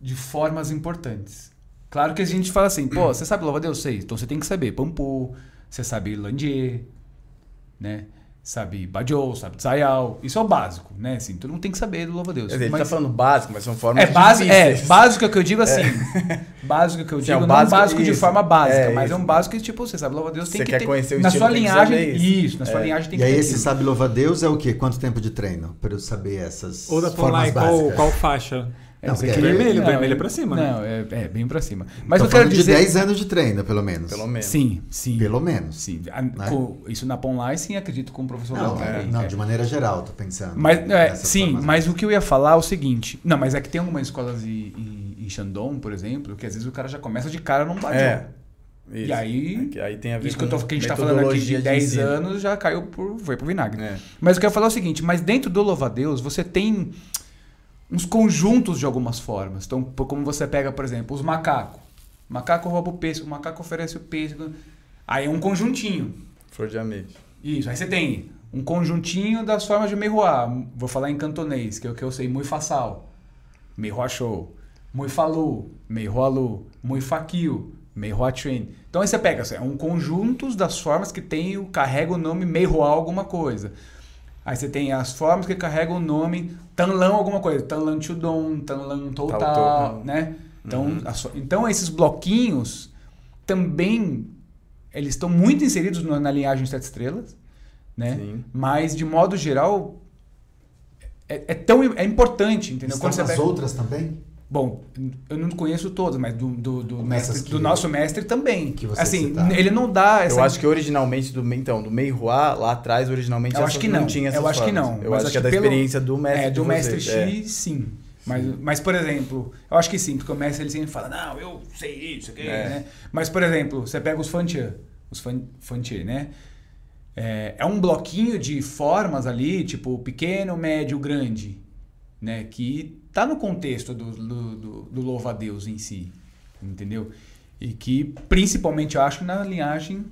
de formas importantes. Claro que a gente fala assim, pô, você sabe Louva-a-Deus? Sei. Então você tem que saber Pampu, você sabe Landier, né? Sabe Bajou, sabe Tsayao. Isso é o básico, né? Assim, todo mundo tem que saber do Louva-a-Deus. Quer dizer, ele Mas- tá falando básico, mas são formas é, base, é, básico que eu digo assim. Básico que eu digo, é um não básico, básico de isso. forma básica, É, mas é isso. um básico que, tipo, você sabe, louva a Deus tem Você que quer ter. conhecer o na estilo, sua linhagem, saber isso. isso. na sua É. linhagem tem E que aí ter. esse sabe louva Deus é o quê? Quanto tempo de treino? Para eu saber essas Ou da formas qual, básicas. qual faixa? Não, você porque quer- é vermelho, não, vermelho é- pra cima, né? Não, é, é bem pra cima. Mas Tô eu quero dizer. de 10 anos de treino, pelo menos. Pelo menos. Sim, sim. Pelo menos. Sim. A- com- isso na Ponlai, sim, acredito com o professor Não, Léo é, não, É. de maneira geral, tô pensando. Mas, é, sim, formas mas o que eu ia falar é o seguinte. Não, mas é que tem algumas escolas em, em, em Shandong, por exemplo, que às vezes o cara já começa de cara num bajão. É. Isso. E aí, É que aí tem a ver isso que, eu tô, que a gente tá falando aqui de metodologia 10 ensino. anos já caiu por, foi pro vinagre. É. Mas eu quero falar o seguinte, mas dentro do louva-a-Deus você tem uns conjuntos de algumas formas. Então, como você pega, por exemplo, os macacos. O macaco rouba o pêssego, o macaco oferece o pêssego. Aí é um conjuntinho. Flor de ameixa. Isso, aí você tem um conjuntinho das formas de Meihuá. Vou falar em cantonês, que é o que eu sei, Mui Façal, Meihuá Show, Mui Falu, Meihuá Lu, Mui Fakil, Meihuá Train. Então aí você pega, assim, é um conjunto das formas que tem, o- carrega o nome Meihuá alguma coisa. Aí você tem as formas que carregam o nome Tanlan alguma coisa, Tanlan Chudon, Tanlan Total, Tal, né? Então, as fo- então esses bloquinhos também eles estão muito inseridos no- na linhagem Sete Estrelas, né? Sim. Mas de modo geral é, é tão é importante, entendeu? Estão Quando nas pega- outras também? Bom, eu não conheço todos, mas do, do, do, mestre, que- do nosso mestre também. que você assim, citava. ele não dá essa Eu acho que originalmente do então do Meihuá lá atrás originalmente Eu acho que não. tinha essas Eu acho que não. Eu acho acho que é da pelo- experiência do mestre É, do mestre vocês. É. X, sim. Mas, mas, por exemplo, eu acho que sim, porque o mestre ele sempre fala, não, eu sei isso, aqui, É. né? Mas, por exemplo, você pega os Fantier, os fan, né? É, é um bloquinho de formas ali, tipo pequeno, médio, grande, né? Que tá no contexto do, do, do, do louva-a-Deus em si, entendeu? E que, principalmente, eu acho, na linhagem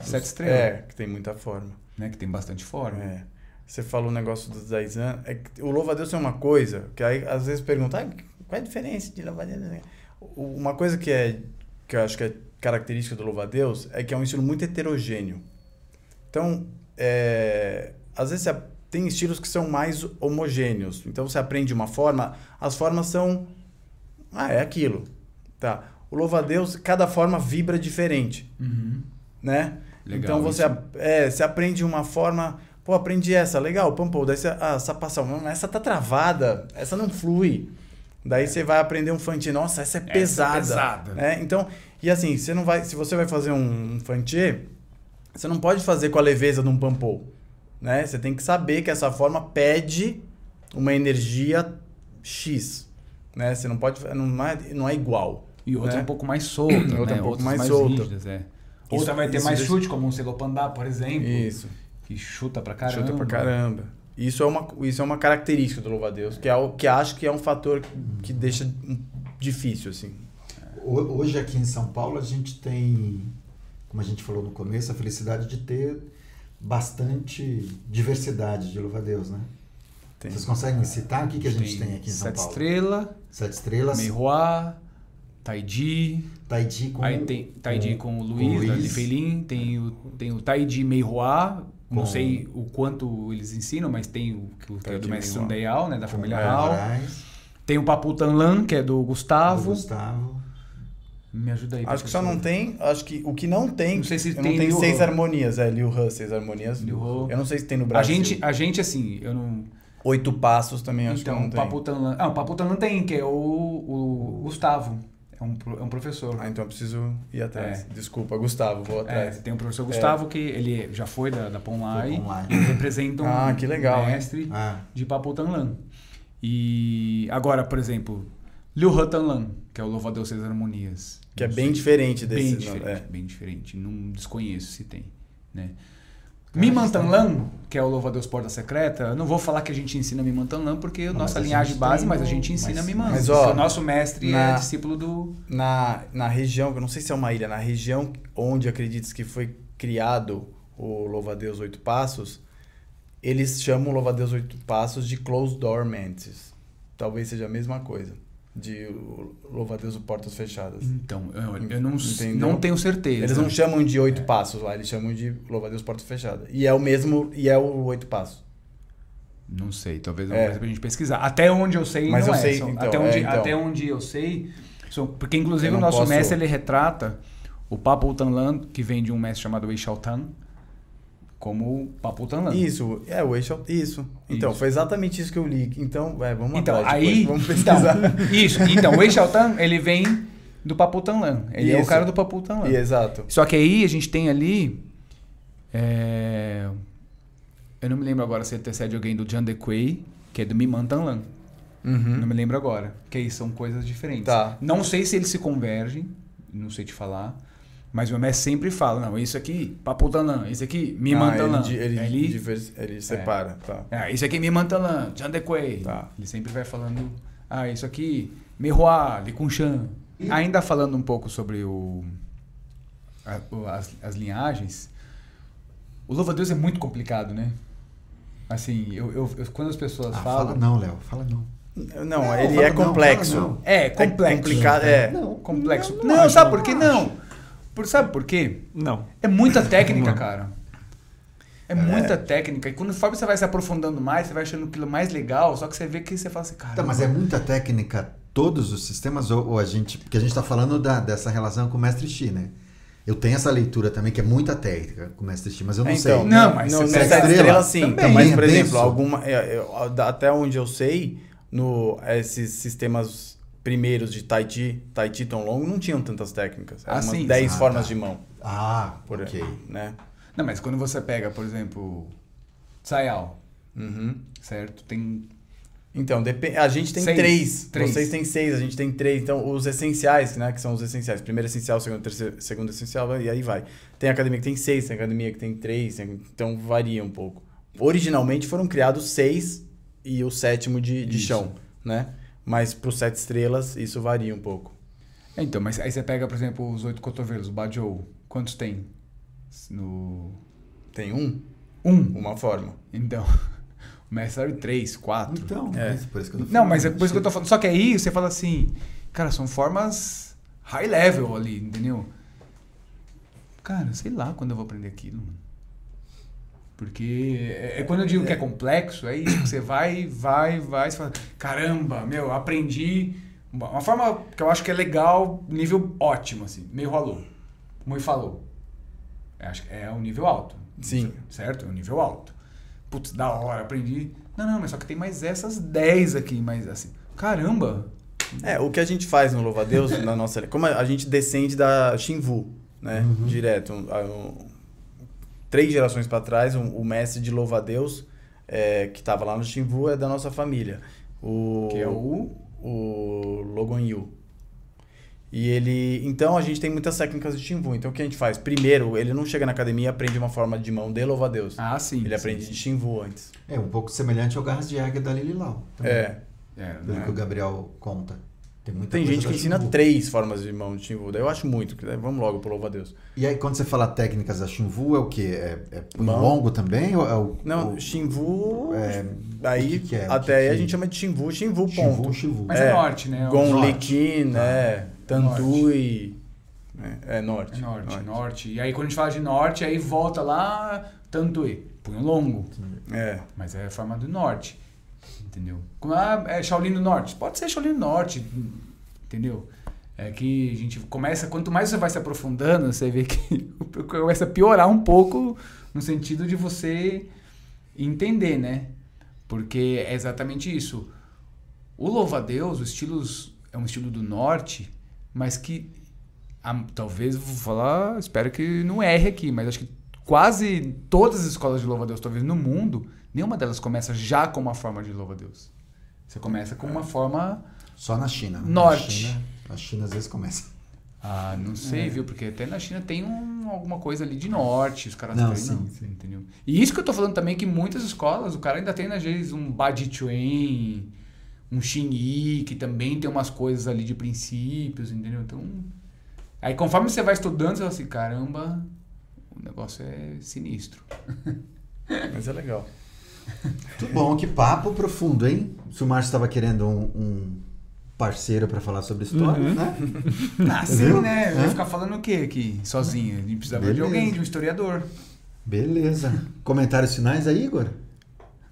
Sete Estrelas, É, que tem muita forma. né? Que tem bastante forma. É. Você falou o negócio dos 10 anos. É que o louva-a-Deus é uma coisa que aí às vezes pergunta, ah, qual é a diferença de louva-a-Deus? O- Uma coisa que é que eu acho que é característica do louva-a-Deus é que é um estilo muito heterogêneo. Então, é, às vezes você tem estilos que são mais homogêneos. Então você aprende uma forma, as formas são ah, é aquilo. Tá. O louva-a-Deus, cada forma vibra diferente Uhum. né? Legal, então você, isso. é, você aprende uma forma, pô, aprendi essa, legal, pam, daí você, ah, sapação, não, essa tá travada, essa não flui. Daí você vai aprender um fanti, nossa, essa é é pesada. pesada. né? Então, e assim, você não vai, se você vai fazer um, um você não pode fazer com a leveza de um pampou, né? Você tem que saber que essa forma pede uma energia X, né? Você não pode, não é, não é igual. E outra né? um pouco mais solta, Outra né? um pouco Outras mais solta. rígidas, é. Isso- Outra vai ter isso mais chute, como um celopandá, por exemplo. Isso. Que chuta pra caramba. Chuta pra caramba. Isso é uma, isso é uma característica do louva-a-Deus, que, é o, que acho que é um fator que deixa difícil, assim. Ho- Hoje aqui em São Paulo a gente tem, como a gente falou no começo, a felicidade de ter bastante diversidade de louva-a-Deus, né? Tem. Vocês conseguem citar o que, que a gente tem, aqui em São Sete Paulo? Estrela, Sete Estrelas, Meihuá, Taiji. Taiji com... Aí tem Taiji com o Luiz, Luiz. da Lifelin. Tem o, tem o Taiji Meihuá. Não Com- sei o quanto eles ensinam, mas tem o que o é do mestre. Sundayal, né? Da família. Moraes, Tem o Papu Tanlan, que é do do Gustavo. Me ajuda aí. Acho que só não tem, acho que o que não tem, Não sei se tem não tem Liu seis He. harmonias, é Liu He, seis harmonias. Liu He. Eu não sei se tem no A Brasil. gente, a gente, assim, eu não. Oito passos também acho então, que não tem. Papu Tanlan. Ah, o Papu Tanlan tem, que é o, o Gustavo. É um, é um professor. Ah, então eu preciso ir atrás. É. Desculpa, Gustavo, vou É, atrás. tem o professor Gustavo, que ele já foi da, da Ponlai. Foi Ponlai. e representa um Ah, que legal, hein? mestre Ah, de Papu Tanlan. E agora, por exemplo, Liu He Tanlan, que é o Louva Deus Seis Harmonias. Que é Não bem sei. diferente desse. Bem não, diferente, é. bem diferente. Não desconheço se tem, né? Mimantanlan, que é o Louva Deus Porta Secreta, eu não vou falar que a gente ensina Mimantanlan, porque a Não, nossa linhagem base, mas a gente ensina Mimantan. mas, ó, o nosso mestre é na- discípulo do... Na, na região, eu não sei se é uma ilha, na região onde acredita que foi criado o Louva-a-Deus Oito Passos, eles chamam o Louva-a-Deus Oito Passos de Closed Door Mantis. Talvez seja a mesma coisa, de o Louva-a-Deus Portas Fechadas. Então, eu, eu não, Entendeu? não tenho certeza. Eles não chamam de Oito Passos lá, eles chamam de Louva-a-Deus Portas Fechadas. E é o mesmo, e é o Oito Passos. Não sei, talvez é É. uma coisa pra gente pesquisar. Até onde eu sei, Mas não eu é. sei, então, até, onde, é, então. até onde eu sei... são- porque, inclusive, o nosso posso- mestre, ele retrata o Papo Tanlan, que vem de um mestre chamado Wei Xiaotan, como Papo Tanlan. Isso, é o eixo, isso. Então, Isso. foi exatamente isso que eu li. Então, é, vamos Então, atrás aí... depois, vamos pesquisar. Então, isso. Então, o Wei Xiaotan, ele vem do Papu Tanlan. Ele é o Isso. cara do Papu Tanlan. E, exato. Só que aí a gente tem ali... é, Eu não me lembro agora se antecede alguém do Jan Dequei, que é do Miman Tanlan. Uhum. Não me lembro agora. Que aí são coisas diferentes. Tá. Não sei se eles se convergem, não sei te falar. Mas o mestre sempre fala, não, isso aqui, paputanã, isso aqui, me Ah, ele, ele, Ele- divers- ele separa, tá. é, isso aqui me mantanã, chandequei. Tá. Ele sempre vai falando, ah, isso aqui, mihuá, licunchan. Ainda falando um pouco sobre o, a- o- as, as linhagens, o louva-a-Deus é muito complicado, né? Assim, eu, eu- eu- quando as pessoas Ah, falam... fala não, Léo. Fala não. Não, Não, ele é não, complexo. fala não. É, complexo. complicado, é. Não, Complexo. não, Não, não sabe não por que não? Por, sabe por quê? Não. É muita técnica, cara. É muita técnica. E conforme você vai se aprofundando mais, você vai achando aquilo mais legal, só que você vê que você fala assim, cara. Tá, mas é muita técnica todos os sistemas ou, ou a gente, porque a gente está falando da, dessa relação com o mestre Xi, né? Eu tenho essa leitura também que é muita técnica com o mestre Xi, mas eu não É, sei. então, Não, mas pega Sete estrela, Estrelas, sim. também mas, é por denso. exemplo, alguma, é, é, da- até onde eu sei, no, esses sistemas primeiros de Tai Chi, Tai Chi tão longo, não tinham tantas técnicas. Eram Ah, umas sim. 10 Ah, formas tá. de mão. Ah, Por ok. Né? Não, mas quando você pega, por exemplo, Sayal, Uhum. certo? Tem. Então, a gente tem Seis. três. Três. Vocês têm seis, a gente tem três. Então, os essenciais, né? Que são os essenciais. Primeiro essencial, segundo, terceiro, segundo essencial, e aí vai. Tem academia que tem seis, tem academia que tem três, tem- então varia um pouco. Originalmente foram criados seis e o sétimo de, de Isso. chão, né? Mas para sete estrelas, isso varia um pouco. É, Então, mas aí você pega, por exemplo, os oito cotovelos, o Bajou. Quantos tem? No. Tem um, Um. uma forma. Então. O mestre sabe três, quatro. Então, É. por isso que eu tô Não, mas é por isso que eu tô falando. Só que aí você fala assim, cara, são formas high level ali, entendeu? Cara, sei lá quando eu vou aprender aquilo. mano. Porque é, é quando eu digo que é complexo, é isso, você vai, vai, vai, você fala, caramba, meu, eu aprendi uma forma que eu acho que é legal, nível ótimo, assim, meio rolou. Como ele falou. Eu acho que é um nível alto. Sim. Certo? É um nível alto. Putz, da hora, aprendi. Não, não, mas só que tem mais essas 10 aqui, mas assim. Caramba! É, o que a gente faz no Louva a Deus, na nossa. Como a gente descende da Shinvu, né? Direto. um- um- três gerações para trás, um- o mestre de Louva a Deus, é, que estava lá no Shinvu, é da nossa família. O, Que é o. o Logon Yu. E ele. Então a gente tem muitas técnicas de Shinvu. Então o que a gente faz? Primeiro, ele não chega na academia e aprende uma forma de mão de Louva a Deus. Ah, sim. ele sim, aprende sim. de Shinvu antes. É um pouco semelhante ao Garras de Águia da Lili Lau. também, É. É, Pelo né? que o Gabriel conta. Tem muita Tem gente que ensina Xingu. três formas de mão de Shinvu. Daí eu acho muito. que daí Vamos logo pro Louva a Deus. E aí, quando você fala técnicas da Xinvu, é o quê? É, é punho longo também? Ou é o, Não, o, Shinvu. é, aí, que que é? Até que aí a gente chama de Shinvu, Xinvu, ponto. Xinvu. Mas É. é, norte, né? Gon norte. Likin, é. Tantui. É, é norte. É norte, norte, E aí quando a gente fala de norte, aí volta lá, Tantuí, punho longo. É. Mas é a forma do norte. Entendeu? Como, Ah, é Shaolin do Norte. Pode ser Shaolin do Norte. Entendeu? É que a gente começa, quanto mais você vai se aprofundando, você vê que começa a piorar um pouco no sentido de você entender, né? Porque é exatamente isso. O louva-a-Deus, o estilos é um estilo do norte, mas que a- talvez vou falar, espero que não erre aqui, mas acho que quase todas as escolas de louva-a-Deus, talvez no mundo, nenhuma delas começa já com uma forma de louva-a-Deus. Você começa com uma forma Só na China. Norte. Na China, a China às vezes começa. Ah, não sei, viu? Porque até na China tem um- alguma coisa ali de norte, os caras Não, treinam, sim, sim. entendeu? E isso que eu tô falando também, que muitas escolas, o cara ainda tem, às vezes, um Badi Chuan, um Xingyi, que também tem umas coisas ali de princípios, entendeu? Então, aí conforme você vai estudando, você fala assim, caramba, o negócio é sinistro. Mas é legal. Muito bom, que papo profundo, hein? Se o Márcio estava querendo um, um parceiro para falar sobre história, Uhum. né? Ah, sim, né? Eu ia ficar falando o quê aqui, sozinho? A gente precisava de Beleza. alguém, de um historiador. Beleza. Comentários finais aí, Igor?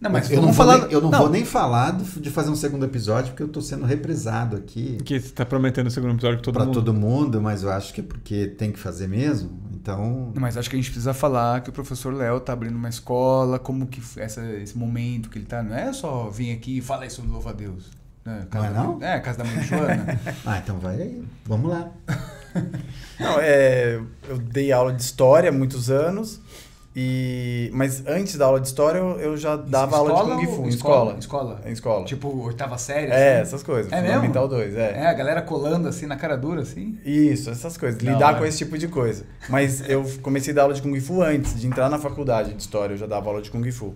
Não, mas eu não, falar... nem, eu não, vou nem falar de fazer um segundo episódio, porque eu tô sendo represado aqui Que você tá prometendo o segundo episódio com todo para mundo. todo mundo, mas eu acho que é porque tem que fazer mesmo. Então, Mas acho que a gente precisa falar que o professor Léo tá abrindo uma escola, como que essa, esse momento que ele tá. Não é só vir aqui e falar sobre louva a Deus. Né? Não é da não? mãe- É, casa da mãe Joana. ah, então vai aí. Vamos lá. Não, é, eu dei aula de história há muitos anos E, mas antes da aula de história, eu, eu já dava aula de Escola Kung Fu. Em escola? escola. Escola. Em escola. Tipo, oitava série? é, assim? essas coisas. É mesmo? Fundamental 2, é. É, a galera colando assim na cara dura, assim. Isso, essas coisas. Da Lidar hora. com esse tipo de coisa. Mas eu comecei a dar aula de Kung Fu antes de entrar na faculdade de História. Eu já dava aula de Kung Fu.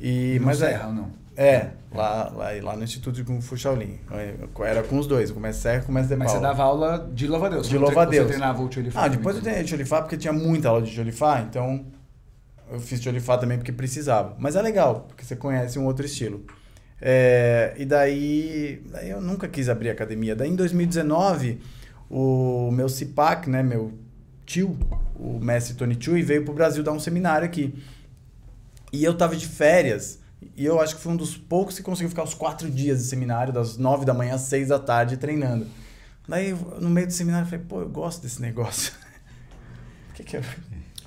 E, Não mas é, não? é lá, lá, lá no Instituto de Kung Fu Shaolin. Eu Era com os dois, Comércio Serra e Comércio de Mas você dava aula de louva-a-Deus. De louva-a-Deus. Você treinava o Tchulifá Ah, depois eu então. treinei Cholifá porque tinha muita aula de Cholifá, então eu fiz Cholifá também porque precisava. Mas é legal, porque você conhece um outro estilo. É, e daí, daí eu nunca quis abrir academia. Daí em 2019, o meu CIPAC, né, meu tio, o mestre Tony Chui, veio pro Brasil dar um seminário aqui. E eu tava de férias. E eu acho que fui um dos poucos que conseguiu ficar os quatro dias de seminário, das nove da manhã às seis da tarde, treinando. Daí, no meio do seminário, eu falei, pô, eu gosto desse negócio. Por que que eu...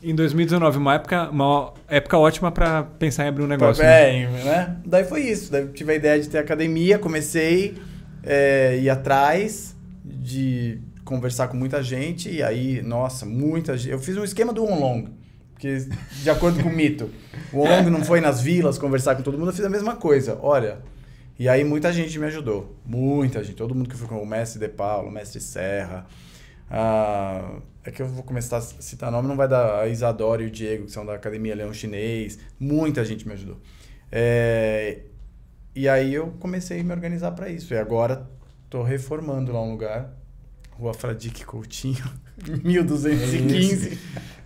Em 2019, uma época, uma época ótima pra pensar em abrir um negócio. né? É, né? Daí foi isso. Daí tive a ideia de ter academia, comecei é, ir atrás de conversar com muita gente. E aí, nossa, muita gente. Eu fiz um esquema do Onlong. Porque, de acordo com o mito, o Onlong não foi nas vilas conversar com todo mundo, eu fiz a mesma coisa. Olha. E aí muita gente me ajudou. Muita gente. Todo mundo que foi com o mestre De Paulo, o mestre Serra. Ah, é que eu vou começar a citar nome, não vai dar a Isadora e o Diego, que são da Academia Leão Chinês. Muita gente me ajudou. É, e aí eu comecei a me organizar para isso. E agora tô reformando lá um lugar. Rua Fradique Coutinho, 1215.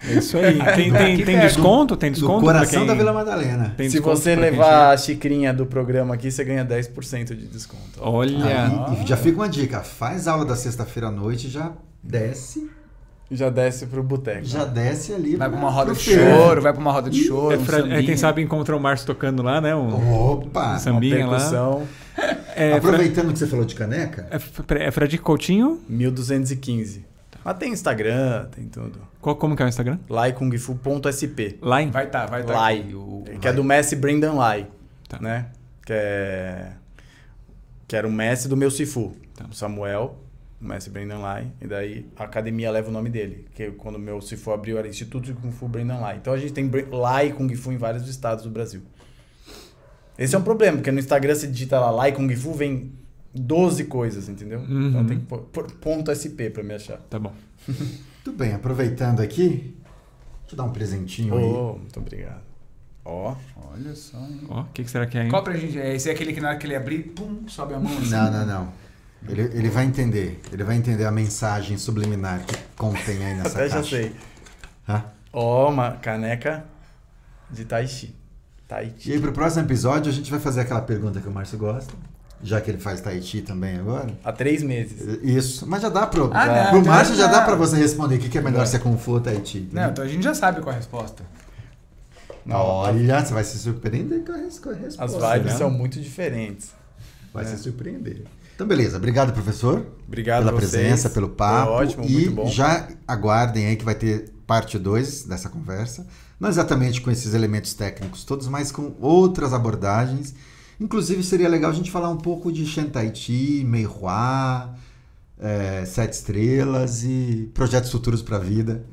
É isso aí. Tem, tem, tem desconto? Tem Do desconto? pra coração quem- da Vila Madalena. tem Se você quem levar a xicrinha do programa aqui, você ganha 10% de desconto. Olha. Aí, e já fica uma dica: faz aula da sexta-feira à noite, já desce, Já desce pro boteco. já desce ali. Vai pra uma roda de choro, vai pra uma roda de choro. É, um fra- é, quem sabe encontra o Márcio tocando lá, né? Um, Opa! Uma sambinha lá. É, fra, Aproveitando que você falou de caneca, é, fra- é Fradique Coutinho? 1215. Mas tem Instagram, tem tudo. Qual, como que é o Instagram? laikungfu.sp. Line? Vai tá, vai tá. Lai. o- Que é do mestre Brendan Lai. Tá. Né? Que é. Que era o mestre do meu Sifu. Tá. O Samuel, o mestre Brendan Lai. E daí a academia leva o nome dele. Que quando o meu Sifu abriu era Instituto de Kung Fu Brendan Lai. Então a gente tem Lai Kung Fu em vários estados do Brasil. Esse é um problema, porque no Instagram você digita lá Lai Kung Fu, vem 12 coisas, entendeu? Uhum. Então tem que pôr, pôr ponto SP pra me achar. Tá bom. tudo bem, aproveitando aqui, deixa eu dar um presentinho aí. Oh, muito obrigado. Ó. Olha só, hein? Ó, o que, que será que é, hein? Qual pra gente? é Esse é aquele que na hora que ele abrir, pum, sobe a mão assim. Não, não, não. Ele, ele vai entender. Ele vai entender a mensagem subliminar que contém aí nessa Até já caixa. sei. Hã? Ó, uma caneca de Tai Chi. Tai E Chi. aí, pro próximo episódio, a gente vai fazer aquela pergunta que o Márcio gosta. Já que ele faz Tai Chi também agora. Há três meses. Isso. Mas já dá pro. Ah, não, pro já Márcio já dá. dá pra você responder o que que é melhor se é Kung Fu ou Tai Chi. entendeu? Não, então a gente já sabe qual é a resposta. Não, Olha, você vai se surpreender com a res- com a resposta. As vibes né? são muito diferentes. Vai É. se surpreender. Então, beleza. Obrigado, professor. Obrigado pela vocês. presença, pelo papo. Foi ótimo, e muito bom. já aguardem aí que vai ter parte 2 dessa conversa. Não exatamente com esses elementos técnicos todos, mas com outras abordagens. Inclusive, seria legal a gente falar um pouco de Shen Tai Chi, Mei Hua, é, Sete Estrelas e projetos futuros para a vida.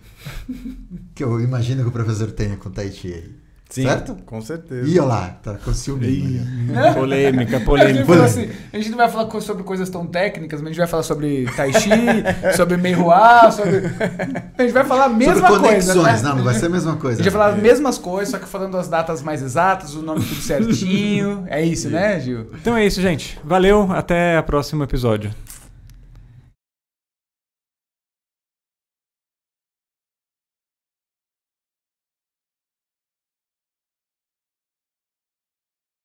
que eu imagino que o professor tenha com Tai Chi aí. Sim, Certo? com certeza. Ih, olha lá, tá com ciúme. Polêmica, A gente, polêmica. falou assim, a gente não vai falar sobre coisas tão técnicas, mas a gente vai falar sobre Tai Chi, sobre Mei Hua, sobre. A gente vai falar a mesma Sobre coisa. conexões, né? não, não vai ser a mesma A coisa. gente vai falar as mesmas coisas, só que falando as datas mais exatas, o nome tudo certinho. É isso, né, Gil? Então é isso, gente. Valeu. Até o próximo episódio.